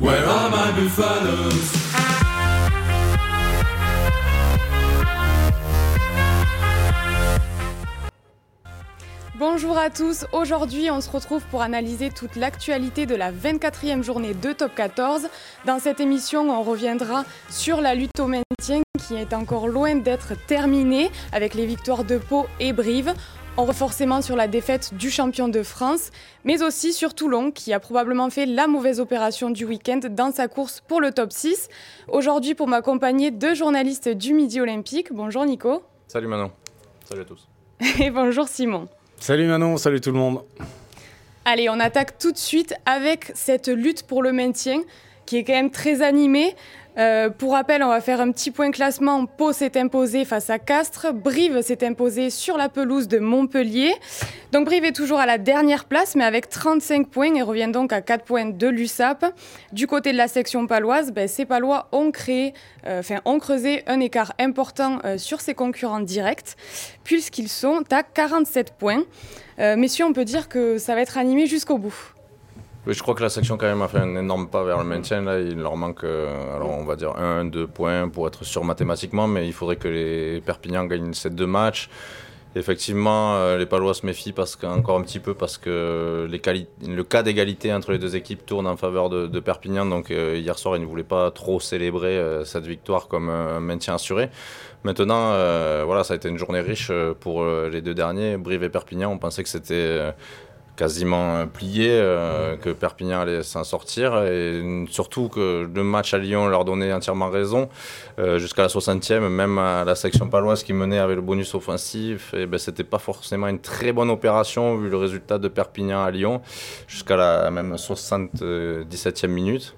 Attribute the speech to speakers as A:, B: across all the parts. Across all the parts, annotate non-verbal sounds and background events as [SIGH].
A: Where are?
B: Bonjour à tous, aujourd'hui on se retrouve pour analyser toute l'actualité de la 24e journée de Top 14. Dans cette émission on reviendra sur la lutte au maintien qui est encore loin d'être terminée avec les victoires de Pau et Brive. On revient forcément sur la défaite du champion de France, mais aussi sur Toulon qui a probablement fait la mauvaise opération du week-end dans sa course pour le top 6. Aujourd'hui pour m'accompagner deux journalistes du Midi Olympique. Bonjour Nico.
C: Salut Manon. Salut à tous. [LAUGHS]
B: Et bonjour Simon.
D: Salut Manon, salut tout le monde.
B: Allez, on attaque tout de suite avec cette lutte pour le maintien qui est quand même très animée. Euh, pour rappel, on va faire un petit point classement. Pau s'est imposé face à Castres. Brive s'est imposé sur la pelouse de Montpellier. Donc Brive est toujours à la dernière place, mais avec 35 points et revient donc à 4 points de l'USAP. Du côté de la section paloise, ben, ces Palois ont créé, euh, enfin ont creusé un écart important euh, sur ses concurrents directs, puisqu'ils sont à 47 points. messieurs, on peut dire que ça va être animé jusqu'au bout.
C: Je crois que la section quand même a fait un énorme pas vers le maintien. Là, il leur manque, euh, alors on va dire un, deux points pour être sûr mathématiquement, mais il faudrait que les Perpignan gagnent ces deux matchs. Effectivement, euh, les Palois se méfient parce encore un petit peu parce que le cas d'égalité entre les deux équipes tourne en faveur de, Perpignan. Donc euh, hier soir, ils ne voulaient pas trop célébrer cette victoire comme un maintien assuré. Maintenant, voilà, ça a été une journée riche pour les deux derniers, Brive et Perpignan. On pensait que c'était quasiment plié, euh, que Perpignan allait s'en sortir. Et surtout que le match à Lyon leur donnait entièrement raison. Euh, jusqu'à la 60e, même à la section paloise qui menait avec le bonus offensif, et ben c'était pas forcément une très bonne opération vu le résultat de Perpignan à Lyon jusqu'à la même 77e minute.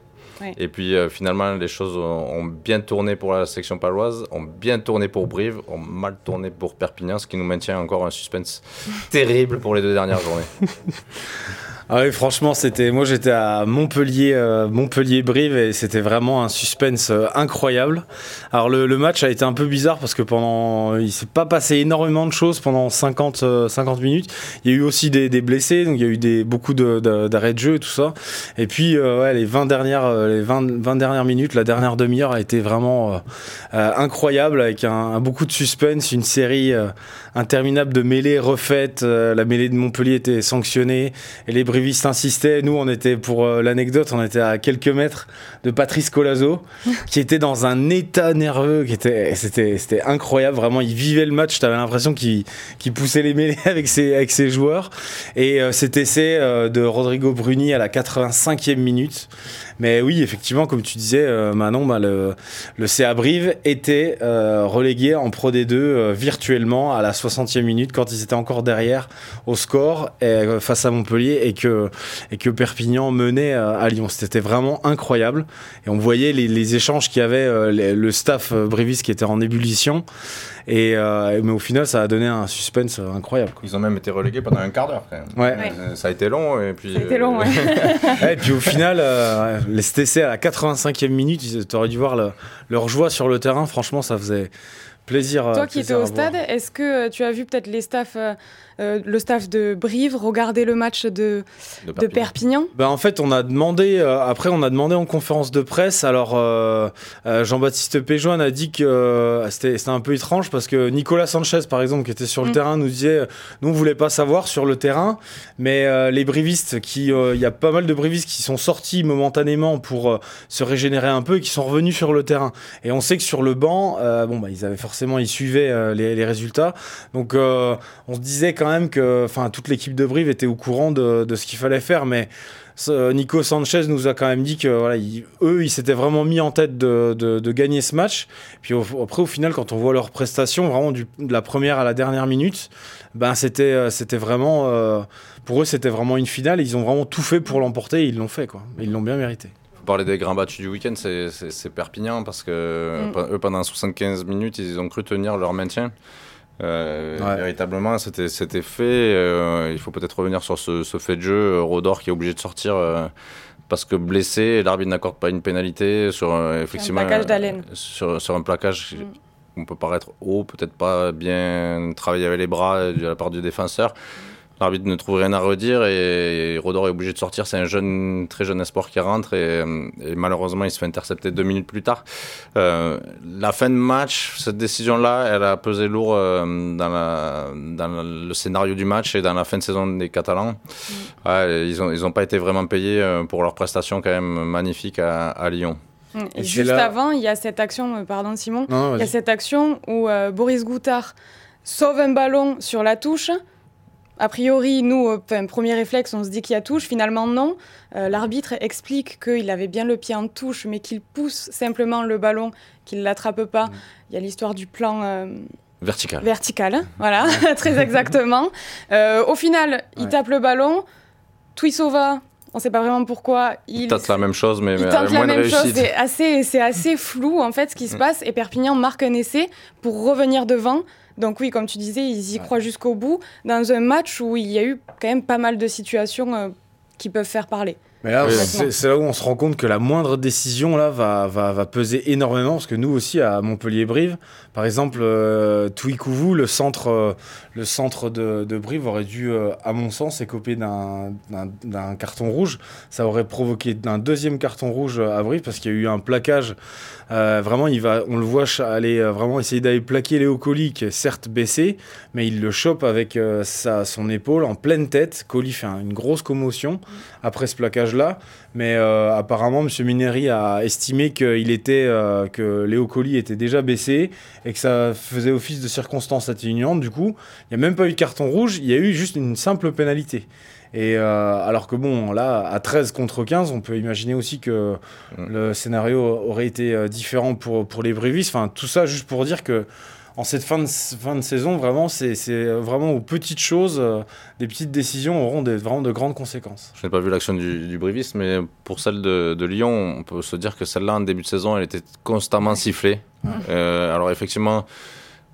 C: Et puis euh, finalement, les choses ont, bien tourné pour la section paloise, ont bien tourné pour Brive, ont mal tourné pour Perpignan, ce qui nous maintient encore un suspense [LAUGHS] terrible pour les deux dernières journées. [LAUGHS]
D: Ah oui, franchement, c'était. Moi, j'étais à Montpellier, euh, Montpellier-Brive, et c'était vraiment un suspense euh, incroyable. Alors, le, match a été un peu bizarre parce que pendant, il s'est pas passé énormément de choses pendant 50, 50 euh, minutes. Il y a eu aussi des, blessés, donc il y a eu des, beaucoup d'arrêts de, jeu et tout ça. Et puis, ouais, les 20 dernières, les 20, 20 dernières minutes, la dernière demi-heure a été vraiment incroyable avec un, beaucoup de suspense, une série interminable de mêlées refaites. la mêlée de Montpellier était sanctionnée et les Brivistes insistaient. Nous, on était, pour euh, l'anecdote, on était à quelques mètres de Patrice Colazo, [LAUGHS] qui était dans un état nerveux, qui était, c'était, c'était incroyable. Vraiment, il vivait le match. T'avais l'impression qu'il, qu'il poussait les mêlées [LAUGHS] avec ses, avec ses joueurs. Et euh, cet essai euh, de Rodrigo Bruni à la 85e minute. Mais oui, effectivement, comme tu disais, Manon, bah, le, le CA Brive était relégué en Pro D2 virtuellement à la 60e minute quand ils étaient encore derrière au score face à Montpellier et que et que Perpignan menait euh, à Lyon. C'était vraiment incroyable. Et on voyait les, échanges qu'il y avait, euh, le staff euh, Brévis qui était en ébullition. Et, mais au final, ça a donné un suspense incroyable.
C: Ils ont même été relégués pendant un quart d'heure.
D: Ouais.
C: Ça a été long. Et puis,
B: ça a été long, ouais. [LAUGHS]
D: et puis au final, les STC à la 85e minute, tu aurais dû voir leur joie sur le terrain. Franchement, ça faisait plaisir.
B: Toi qui étais au stade, est-ce que tu as vu peut-être les staffs euh, le staff de Brive, regarder le match de, de Perpignan,
D: ben, En fait, on a demandé, euh, après, on a demandé en conférence de presse. Alors, euh, Jean-Baptiste Péjoine a dit que c'était un peu étrange parce que Nicolas Sanchez, par exemple, qui était sur le mm. terrain, nous disait nous, on voulait pas savoir sur le terrain, mais les brivistes, il y a pas mal de brivistes qui sont sortis momentanément pour se régénérer un peu et qui sont revenus sur le terrain. Et on sait que sur le banc, bon, bah, ils avaient forcément, ils suivaient les, les, résultats. Donc, on se disait quand même que enfin, toute l'équipe de Brive était au courant de, ce qu'il fallait faire, mais Nico Sanchez nous a quand même dit que voilà, eux, ils s'étaient vraiment mis en tête de, gagner ce match. Puis après, au final, quand on voit leurs prestations, vraiment de la première à la dernière minute, ben c'était euh, c'était vraiment euh, pour eux, c'était vraiment une finale. Ils ont vraiment tout fait pour l'emporter. Ils l'ont fait, quoi. Ils l'ont bien mérité
C: parler des grands battus du week-end, c'est Perpignan parce que mm. eux, pendant 75 minutes, ils ont cru tenir leur maintien. Euh, véritablement, c'était fait. Euh, il faut peut-être revenir sur ce, fait de jeu. Rodor qui est obligé de sortir euh, parce que blessé, l'arbitre n'accorde pas une pénalité sur effectivement
B: un plaquage
C: sur, sur, un plaquage. Mm. On peut paraître haut, peut-être pas bien travailler avec les bras de la part du défenseur. L'arbitre ne trouve rien à redire et Rodor est obligé de sortir. C'est un jeune, très jeune espoir qui rentre et, malheureusement il se fait intercepter deux minutes plus tard. Euh, la fin de match, cette décision-là, elle a pesé lourd euh, dans, la, dans, le scénario du match et dans la fin de saison des Catalans. Mm. ils n'ont ils ont pas été vraiment payés euh, pour leur prestation quand même magnifique à, à Lyon.
B: Mm. Et, juste avant, il y a cette action, pardon Simon, il y a cette action où Boris Goutard sauve un ballon sur la touche a priori, nous, enfin, premier réflexe, on se dit qu'il y a touche. Finalement, non. Euh, l'arbitre explique qu'il avait bien le pied en touche, mais qu'il pousse simplement le ballon, qu'il ne l'attrape pas. Mm. Il y a l'histoire du plan. Euh,
C: vertical.
B: Vertical, hein, [LAUGHS] voilà, [LAUGHS] très exactement. Euh, au final, il tape le ballon. Tuisova, on ne sait pas vraiment pourquoi.
C: Il, tente la même chose, mais,
B: il tente la même chose. C'est assez, assez flou en fait ce qui se mm. passe. Et Perpignan marque un essai pour revenir devant. Donc oui, comme tu disais, ils y croient jusqu'au bout dans un match où il y a eu quand même pas mal de situations euh, qui peuvent faire parler.
D: Mais là, c'est là où on se rend compte que la moindre décision là va, va, va peser énormément parce que nous aussi à Montpellier-Brive, par exemple, euh, le centre, euh, le centre de, de, Brive aurait dû, euh, à mon sens, écoper d'un carton rouge. Ça aurait provoqué un deuxième carton rouge à Brive parce qu'il y a eu un plaquage. Euh, vraiment, il va, on le voit aller vraiment essayer d'aller plaquer Léo Colli, qui est certes baissé, mais il le chope avec sa, son épaule en pleine tête. Colli fait une grosse commotion après ce plaquage-là. Mais apparemment, M. Mineri a estimé qu'il était, que Léo Colli était déjà baissé et que ça faisait office de circonstance atténuante. Du coup, il n'y a même pas eu de carton rouge, il y a eu juste une simple pénalité. Et euh, alors que bon, là, à 13 contre 15, on peut imaginer aussi que mm. le scénario aurait été euh, différent pour, pour les Brévis. Enfin, tout ça juste pour dire que en cette fin de, fin de saison, vraiment, c'est vraiment aux petites choses, euh, des petites décisions auront des, vraiment de grandes conséquences.
C: Je n'ai pas vu l'action du, du Brivis, mais pour celle de, de, Lyon, on peut se dire que celle-là, en début de saison, elle était constamment sifflée. Euh, alors effectivement,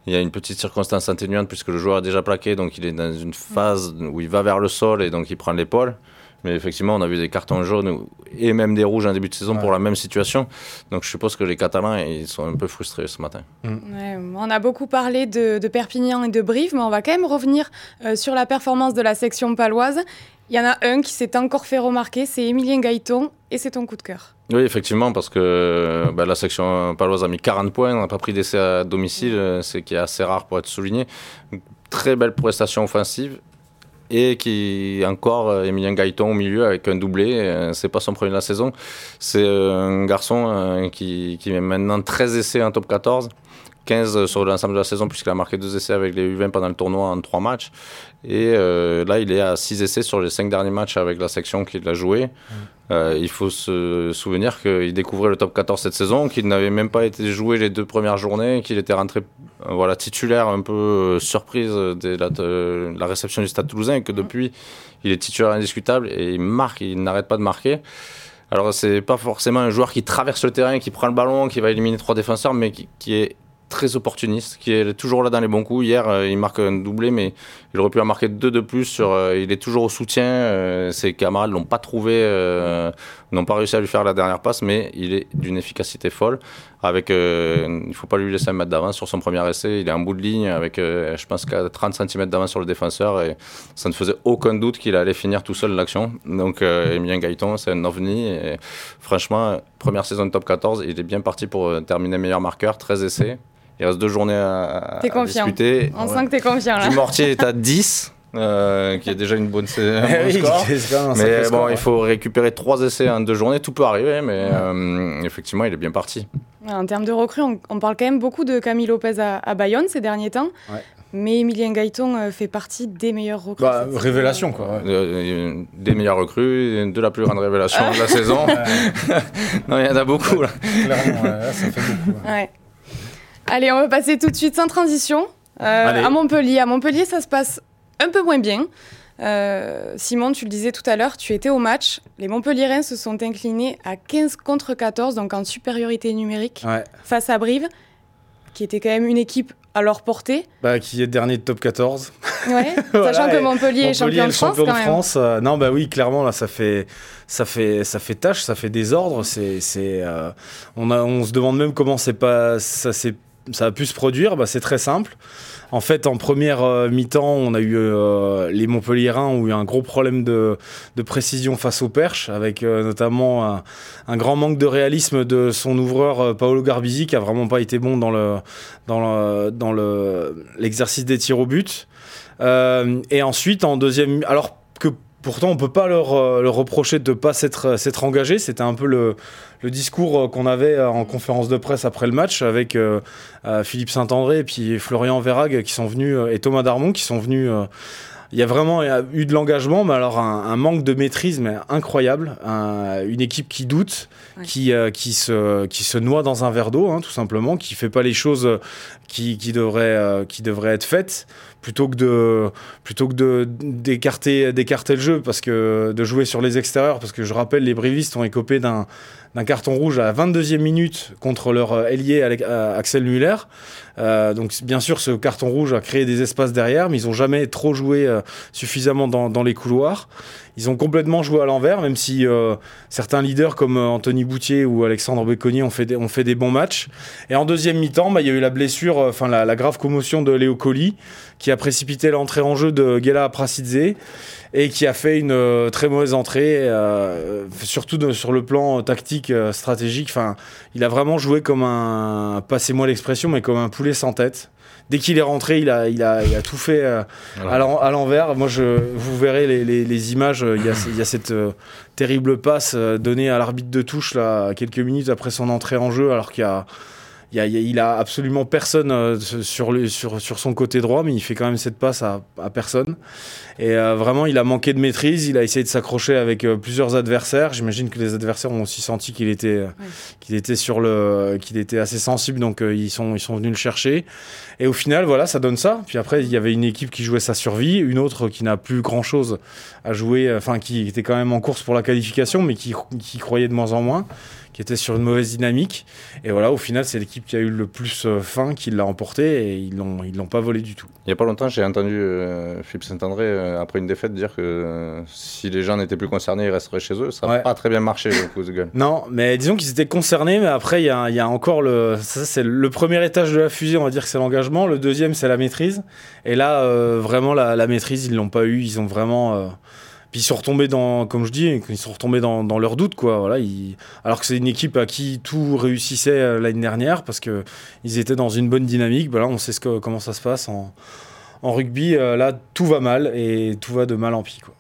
C: il y a une petite circonstance atténuante puisque le joueur est déjà plaqué, donc il est dans une phase où il va vers le sol et donc il prend l'épaule. Mais effectivement, on a vu des cartons jaunes et même des rouges en début de saison pour la même situation. Donc je suppose que les Catalans, ils sont un peu frustrés ce matin.
B: Mm. on a beaucoup parlé de, Perpignan et de Brive, mais on va quand même revenir euh, sur la performance de la section paloise. Il y en a un qui s'est encore fait remarquer, c'est Emilien Gaëton, et c'est ton coup de cœur.
C: Oui, effectivement, parce que bah, la section paloise a mis 40 points, on n'a pas pris d'essai à domicile, euh, c'est qui est assez rare pour être souligné. très belle prestation offensive et qui encore euh, Emilien Gaëton au milieu avec un doublé. Euh, c'est pas son premier de la saison. C'est euh, un garçon qui, qui met maintenant 13 essais en top 14. 15 sur l'ensemble de la saison puisqu'il a marqué deux essais avec les U20 pendant le tournoi en trois matchs. Et là, il est à 6 essais sur les 5 derniers matchs avec la section qu'il a joué. Euh, il faut se souvenir qu'il découvrait le top 14 cette saison, qu'il n'avait même pas été joué les deux premières journées, qu'il était rentré euh, voilà, titulaire un peu euh, surprise de la, réception du Stade toulousain et que depuis, il est titulaire indiscutable et il marque, il n'arrête pas de marquer. Alors, c'est pas forcément un joueur qui traverse le terrain, qui prend le ballon, qui va éliminer trois défenseurs, mais qui est très opportuniste, qui est toujours là dans les bons coups. Hier, euh, il marque un doublé, mais il aurait pu en marquer deux de plus. Euh, il est toujours au soutien. Euh, ses camarades l'ont pas trouvé, n'ont pas réussi à lui faire la dernière passe, mais il est d'une efficacité folle. Avec, il faut pas lui laisser un mètre d'avance sur son premier essai. Il est en bout de ligne avec, je pense, qu'à 30 cm d'avance sur le défenseur, et ça ne faisait aucun doute qu'il allait finir tout seul l'action. Donc, Emilien Gaëton, c'est un ovni. Et franchement, première saison de top 14, il est bien parti pour terminer meilleur marqueur, 13 essais. Il reste deux journées à, à discuter.
B: On sent que tu es confiant là.
C: Du Mortier est à 10. Euh, qui est déjà une bonne [LAUGHS] oui, score. mais bon, il faut récupérer trois essais en deux journées. Tout peut arriver, mais euh, effectivement, il est bien parti.
B: En termes de recrues, on, parle quand même beaucoup de Camille Lopez à, Bayonne ces derniers temps. Mais Emilien Gaëton euh, fait partie des meilleurs recrues.
D: Bah, révélation, quoi.
C: des meilleures recrues, de la plus grande révélation de la [LAUGHS] saison. [LAUGHS] non, il y en a beaucoup. Là.
D: Clairement, ça fait beaucoup.
B: Allez, on va passer tout de suite sans transition euh, à Montpellier. À Montpellier, ça se passe un peu moins bien. Euh, Simon, tu le disais tout à l'heure, tu étais au match. Les Montpelliérains se sont inclinés à 15 contre 14, donc en supériorité numérique, face à Brive, qui était quand même une équipe à leur portée.
D: Bah, qui est dernier de top 14.
B: Ouais, [LAUGHS] sachant que Montpellier, est champion de France. Champion de France.
D: Euh, non, bah oui, clairement, là, ça fait, ça fait, ça fait tâche, ça fait désordre. C'est, c'est, on, a, on se demande même comment c'est pas, ça s'est ça a pu se produire bah, C'est très simple. En fait, en première euh, mi-temps, on a eu euh, les Montpelliérains ont eu un gros problème de, précision face aux perches, avec euh, notamment un, grand manque de réalisme de son ouvreur Paolo Garbisi, qui a vraiment pas été bon dans le dans dans le l'exercice des tirs au but. et ensuite, en deuxième, alors Pourtant, on peut pas leur, euh, reprocher de ne pas s'être engagé. C'était un peu le, discours euh, qu'on avait euh, en conférence de presse après le match avec Philippe Saint-André et puis Florian Verrague qui sont venus et Thomas Darmon qui sont venus. il y a vraiment eu de l'engagement, mais alors un, manque de maîtrise mais incroyable. une équipe qui doute, qui, qui, se, qui se noie dans un verre d'eau, hein, tout simplement, qui fait pas les choses qui, qui, devraient, qui être faites plutôt que de plutôt que d'écarter d'écarter le jeu parce que de jouer sur les extérieurs parce que je rappelle les brivistes ont écopé d'un d'un carton rouge à la 22e minute contre leur euh, ailier euh, Axel Muller. Euh, donc bien sûr, ce carton rouge a créé des espaces derrière, mais ils n'ont jamais trop joué suffisamment dans, dans, les couloirs. Ils ont complètement joué à l'envers, même si certains leaders comme Anthony Boutier ou Alexandre Becconi ont fait des, ont fait des bons matchs. Et en deuxième mi-temps, bah, il y a eu la blessure, enfin la, la, grave commotion de Léo Colli, qui a précipité l'entrée en jeu de Gela Prasidze et qui a fait une euh, très mauvaise entrée, euh, surtout sur le plan tactique, euh, stratégique. Enfin, il a vraiment joué comme un, passez-moi l'expression, mais comme un poulet sans tête. Dès qu'il est rentré, il a, il a, il a tout fait à l'envers. Moi, je, vous verrez les, les, images. Il y, a, il y a cette terrible passe donnée à l'arbitre de touche là, quelques minutes après son entrée en jeu, alors qu'il y a il, a, absolument personne euh, sur, sur, sur, son côté droit, mais il fait quand même cette passe à, à personne. Et euh, vraiment, il a manqué de maîtrise. Il a essayé de s'accrocher avec euh, plusieurs adversaires. J'imagine que les adversaires ont aussi senti qu'il était, qu'il était sur le, qu'il était assez sensible, donc ils sont, ils sont venus le chercher. Et au final, voilà, ça donne ça. Puis après, il y avait une équipe qui jouait sa survie, une autre qui n'a plus grand chose à jouer, enfin qui était quand même en course pour la qualification, mais qui, qui croyait de moins en moins qui était sur une mauvaise dynamique. Et voilà, au final, c'est l'équipe qui a eu le plus euh, faim qui l'a emporté et ils l'ont ils l'ont pas volé du tout.
C: Il n'y a pas longtemps, j'ai entendu euh, Philippe Saint-André euh, après une défaite dire que si les gens n'étaient plus concernés, ils resteraient chez eux. Ça n'a pas très bien marché le coup de gueule. [LAUGHS]
D: Non, mais disons qu'ils étaient concernés, mais après il y a, y a, encore le ça c'est le premier étage de la fusée, on va dire que c'est l'engagement. Le deuxième c'est la maîtrise. Et là vraiment la, la, maîtrise ils l'ont pas eu. Ils ont vraiment puis ils sont retombés dans, comme je dis, ils sont retombés dans, dans leur doute, quoi. Voilà, alors que c'est une équipe à qui tout réussissait euh, l'année dernière parce que ils étaient dans une bonne dynamique. Voilà, on sait comment ça se passe en, rugby. Euh, là, tout va mal et tout va de mal en pis, quoi.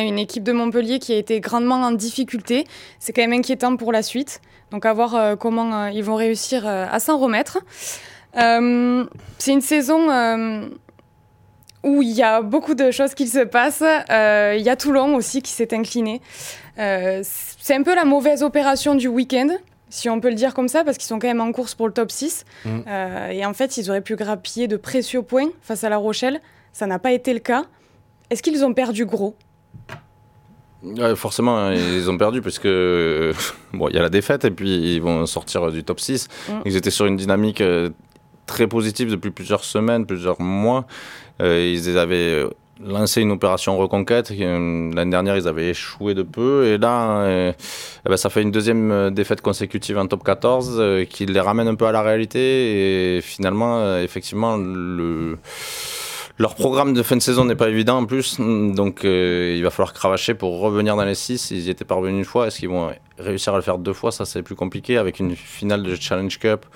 B: une équipe de Montpellier qui a été grandement en difficulté. C'est quand même inquiétant pour la suite. Donc à voir euh, comment ils vont réussir à s'en remettre. c'est une saison où il y a beaucoup de choses qui se passent. Euh, il y a Toulon aussi qui s'est incliné. Euh, c'est un peu la mauvaise opération du week-end, si on peut le dire comme ça, parce qu'ils sont quand même en course pour le top 6. Mm. Euh, et en fait, ils auraient pu grappiller de précieux points face à La Rochelle. Ça n'a pas été le cas. Est-ce qu'ils ont perdu gros?
C: Forcément, hein, ils ont perdu parce que [LAUGHS] bon, il y a la défaite et puis ils vont sortir du top 6. Mm. Ils étaient sur une dynamique très positive depuis plusieurs semaines, plusieurs mois. Euh, ils avaient euh, lancé une opération reconquête. Euh, l'année dernière, ils avaient échoué de peu. Et là, eh ben, ça fait une deuxième défaite consécutive en top 14 qui les ramène un peu à la réalité. Et finalement, effectivement, le leur programme de fin de saison n'est pas évident en plus, donc il va falloir cravacher pour revenir dans les 6. Ils y étaient parvenus une fois, est-ce qu'ils vont réussir à le faire deux fois? Ça, c'est plus compliqué avec une finale de Challenge Cup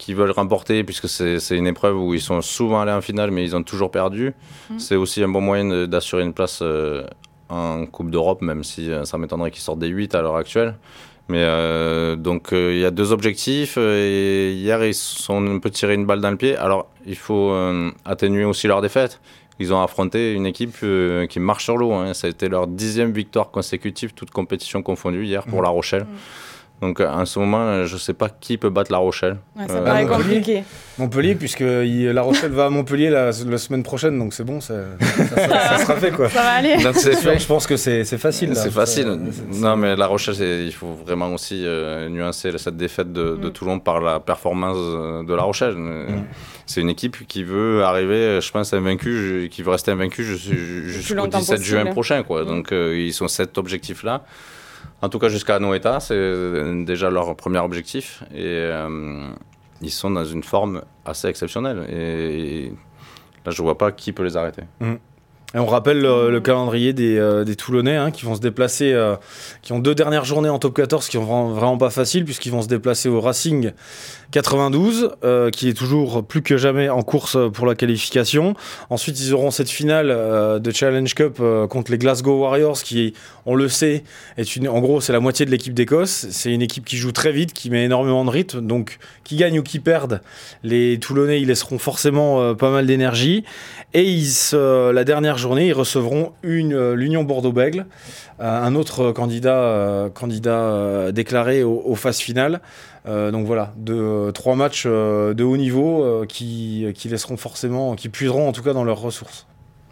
C: qui veulent remporter, puisque c'est une épreuve où ils sont souvent allés en finale, mais ils ont toujours perdu. Mm. C'est aussi un bon moyen d'assurer une place euh, en Coupe d'Europe, même si euh, ça m'étonnerait qu'ils sortent des 8 à l'heure actuelle. Mais euh, donc il y a deux objectifs. Et hier, ils sont un peu tiré une balle dans le pied. Alors il faut atténuer aussi leur défaite. Ils ont affronté une équipe qui marche sur l'eau. Hein. Ça a été leur dixième victoire consécutive, toute compétition confondue hier pour mm. La Rochelle. Mm. Donc en ce moment, je ne sais pas qui peut battre La Rochelle.
B: ça euh, paraît compliqué.
D: Montpellier, puisque La Rochelle va à Montpellier la, semaine prochaine, donc c'est bon, ça, ça, sera fait quoi.
B: Ça va aller.
D: je pense que c'est facile.
C: C'est facile. Non, mais La Rochelle, il faut vraiment aussi euh, nuancer cette défaite de, mm. Toulon par la performance de La Rochelle. Mm. C'est une équipe qui veut arriver, je pense, invaincu, qui veut rester invaincu jusqu'au 17 juin prochain. Quoi. Mm. Donc euh, ils sont cet objectif-là. En tout cas, jusqu'à Noeta, c'est déjà leur premier objectif. Et, euh, ils sont dans une forme assez exceptionnelle. Et, là, je vois pas qui peut les arrêter.
D: Mm. Et on rappelle le, calendrier des, euh, Toulonnais hein, qui vont se déplacer, euh, qui ont deux dernières journées en top 14 qui sont vraiment pas facile puisqu'ils vont se déplacer au Racing 92, euh, qui est toujours plus que jamais en course pour la qualification. Ensuite, ils auront cette finale de Challenge Cup contre les Glasgow Warriors, qui, on le sait, est une, en gros, c'est la moitié de l'équipe d'Écosse. C'est une équipe qui joue très vite, qui met énormément de rythme. Donc, qui gagne ou qui perde, les Toulonnais, ils laisseront forcément pas mal d'énergie. Et ils, la dernière journée, ils recevront euh, l'Union Bordeaux-Bègle, euh, un autre candidat, euh, déclaré aux, phases finales. donc voilà, trois matchs de haut niveau qui, qui laisseront forcément, qui puiseront en tout cas dans leurs ressources.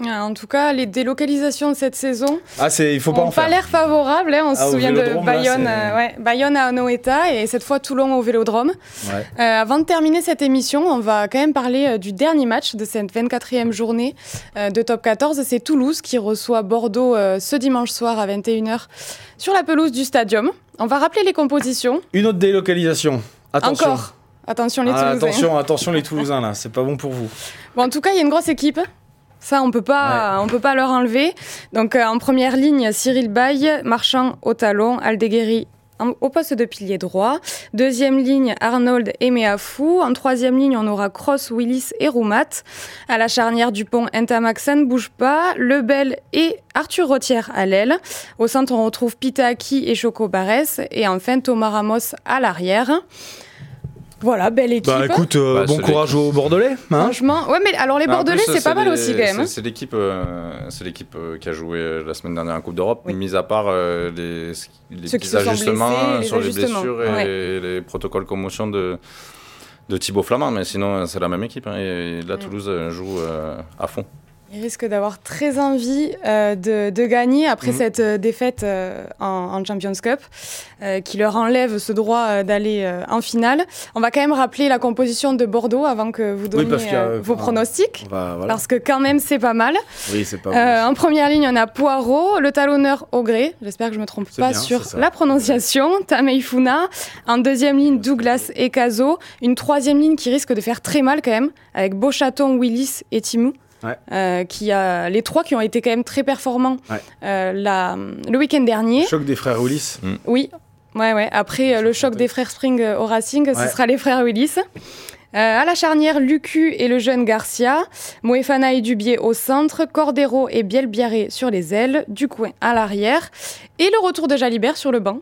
B: Ah, en tout cas, les délocalisations de cette saison
D: ah, il faut pas
B: pas l'air favorables. Hein. On se ah, souvient de Bayonne, euh, Bayonne à Noeta et cette fois Toulon au Vélodrome. Euh, avant de terminer cette émission, on va quand même parler euh, du dernier match de cette 24e journée de Top 14. C'est Toulouse qui reçoit Bordeaux ce dimanche soir à 21h sur la pelouse du Stadium. On va rappeler les compositions.
D: Une autre délocalisation. Attention.
B: Encore. Attention les Toulousains.
D: attention, attention les Toulousains là, c'est pas bon pour vous.
B: Bon, en tout cas, il y a une grosse équipe. Ça, on peut pas, on peut pas leur enlever. Donc, euh, en première ligne, Cyril Baye, Marchand au talon, Aldeguerri au poste de pilier droit. Deuxième ligne, Arnold et Meafou. En troisième ligne, on aura Cross, Willis et Roumat. À la charnière du pont, Entamax, ne bouge pas. Lebel et Arthur Rotière à l'aile. Au centre, on retrouve Pitaki et Choco Barès. Et enfin, Thomas Ramos à l'arrière. Voilà, belle équipe.
D: Bah écoute, euh, bah, bon courage aux Bordelais.
B: Hein Franchement, ouais, mais alors les Bordelais, c'est pas mal aussi quand même.
C: C'est l'équipe, euh, c'est l'équipe euh, qui a joué la semaine dernière en Coupe d'Europe, mis à part les, les ajustements sur les blessures et, les protocoles commotion de de Thibaut Flamand, mais sinon c'est la même équipe. Hein, et, là, Toulouse joue à fond.
B: Ils risquent d'avoir très envie euh, de, de, gagner après mhm. cette euh, défaite euh, en, en, Champions Cup, qui leur enlève ce droit d'aller en finale. On va quand même rappeler la composition de Bordeaux avant que vous donniez vos pronostics, parce que quand même c'est pas mal.
D: Oui, c'est pas mal.
B: en première ligne, on a Poirot, le talonneur Augré. J'espère que je me trompe pas sur la prononciation. Tameifuna. En deuxième ligne, Douglas et Caso. Une troisième ligne qui risque de faire très mal quand même, avec Beauchaton, Willis et Timou. Euh, qui a les trois qui ont été quand même très performants euh, la, le week-end dernier. Le
D: choc des frères Willis.
B: Mm. Oui, ouais, ouais. Après le choc des frères Spring au Racing, ce sera les frères Willis. Euh, à la charnière, Lucu et le jeune Garcia, Moefana et Dubier au centre, Cordero et Bielbiaré sur les ailes, Ducoin à l'arrière, et le retour de Jalibert sur le banc.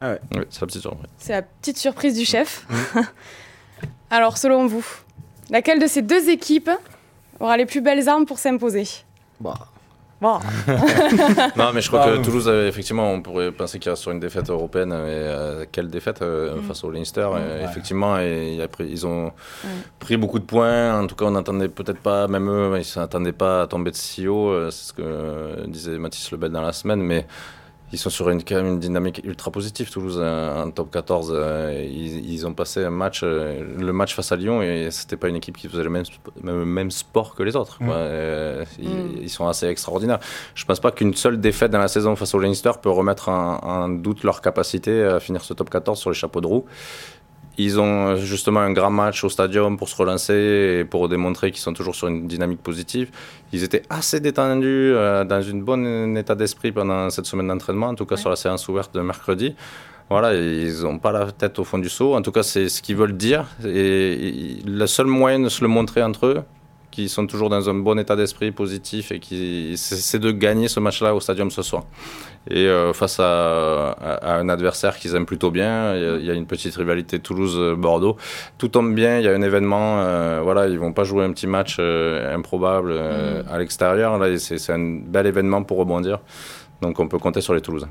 C: Ah ouais. Oui, c'est la petite surprise.
B: C'est la petite surprise du chef. Mm. [LAUGHS] Alors, selon vous, laquelle de ces deux équipes aura les plus belles armes pour s'imposer.
D: Bah.
B: Bon. [LAUGHS]
C: non, mais je crois que Toulouse, effectivement, on pourrait penser qu'il reste sur une défaite européenne. Mais euh, quelle défaite euh, mm. face au Leinster mm. Effectivement, et, ils ont mm. pris beaucoup de points. En tout cas, on n'attendait peut-être pas, même eux, ils ne s'attendaient pas à tomber de si haut. Euh, c'est ce que disait Mathis Lebel dans la semaine. Mais ils sont sur une, quand même une dynamique ultra positive, Toulouse, en top 14. Euh, ils, ont passé un match, euh, le match face à Lyon, et c'était pas une équipe qui faisait le même, même, sport que les autres. Euh, mm. Ils, sont assez extraordinaires. Je pense pas qu'une seule défaite dans la saison face au Leinster peut remettre en doute leur capacité à finir ce top 14 sur les chapeaux de roue. Ils ont euh, justement un grand match au stadium pour se relancer et pour démontrer qu'ils sont toujours sur une dynamique positive. Ils étaient assez détendus, euh, dans une bonne état d'esprit pendant cette semaine d'entraînement, en tout cas sur la séance ouverte de mercredi. Voilà, ils n'ont pas la tête au fond du seau. En tout cas, c'est ce qu'ils veulent dire. Et le seul moyen de se le montrer entre eux, qui sont toujours dans un bon état d'esprit positif et qui c'est de gagner ce match-là au stadium ce soir. Et euh, face à, un adversaire qu'ils aiment plutôt bien, il y, a, une petite rivalité Toulouse-Bordeaux. Tout tombe bien, il y a un événement, euh, voilà, ils vont pas jouer un petit match euh, improbable mm. à l'extérieur. Là, c'est un bel événement pour rebondir. Donc on peut compter sur les Toulousains.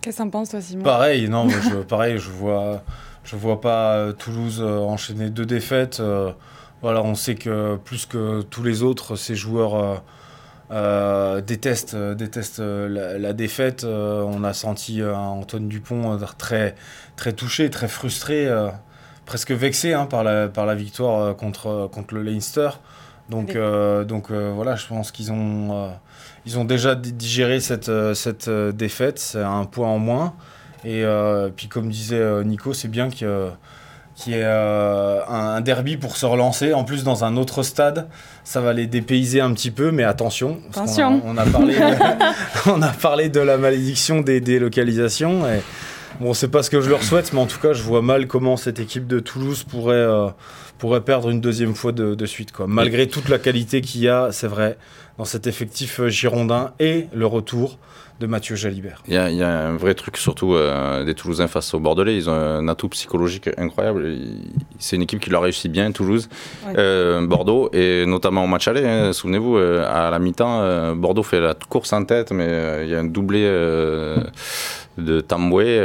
B: Qu'est-ce que en penses toi, Simon?
D: Pareil, non, [LAUGHS] je, pareil, je vois, je vois pas Toulouse enchaîner deux défaites. Voilà, on sait que plus que tous les autres, ces joueurs euh, euh, détestent, euh, la, défaite. on a senti Antoine Dupont très, très touché, très frustré, presque vexé hein, par, la, par la victoire contre, contre le Leinster. Donc, donc voilà, je pense qu'ils ont, ils ont déjà digéré cette, cette défaite. C'est un point en moins. Et puis comme disait Nico, c'est bien que qui est euh, un, derby pour se relancer. En plus, dans un autre stade, ça va les dépayser un petit peu, mais attention.
B: attention.
D: On a, parlé [LAUGHS] de, [LAUGHS] on a parlé de la malédiction des délocalisations. Et, bon, c'est pas ce que je leur souhaite, mais en tout cas, je vois mal comment cette équipe de Toulouse pourrait, euh, pourrait perdre une deuxième fois de, de suite. Quoi. Malgré toute la qualité qu'il y a, c'est vrai, dans cet effectif euh, girondin et le retour de Mathieu Jalibert.
C: Il y, a, un vrai truc, surtout euh, des Toulousains face aux Bordelais. Ils ont un atout psychologique incroyable. C'est une équipe qui leur réussit bien, Toulouse, euh, Bordeaux, et notamment au match aller. Hein. Souvenez-vous, euh, à la mi-temps, Bordeaux fait la course en tête, mais il y a un doublé de Tamboué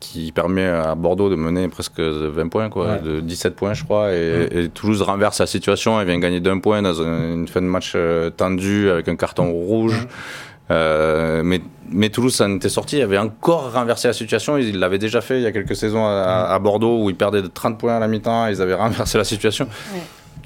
C: qui permet à Bordeaux de mener presque 20 points, quoi, de 17 points, je crois. Et, Toulouse renverse la situation. Elle vient gagner d'un point dans une fin de match tendue avec un carton rouge. Euh, mais, mais, Toulouse, ça n'était sorti. Il avait encore renversé la situation. Ils l'avaient déjà fait il y a quelques saisons à, Bordeaux où ils perdaient de 30 points à la mi-temps. Ils avaient [LAUGHS] renversé la situation.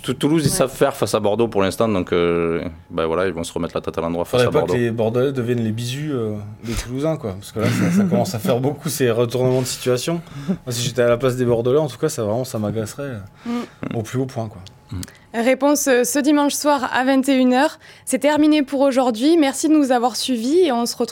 C: Toulouse, ils savent faire face à Bordeaux pour l'instant, donc euh, ben voilà, ils vont se remettre la tête à l'endroit face à
D: Bordeaux. pas que les Bordelais deviennent les bisous euh, des Toulousains, quoi. Parce que là, ça, commence à faire beaucoup ces retournements de situation. Moi, si j'étais à la place des Bordelais, en tout cas, ça vraiment, ça m'agacerait mm. au plus haut point, quoi.
B: Mm. Réponse euh, ce dimanche soir à 21h. C'est terminé pour aujourd'hui. Merci de nous avoir suivis et on se retrouve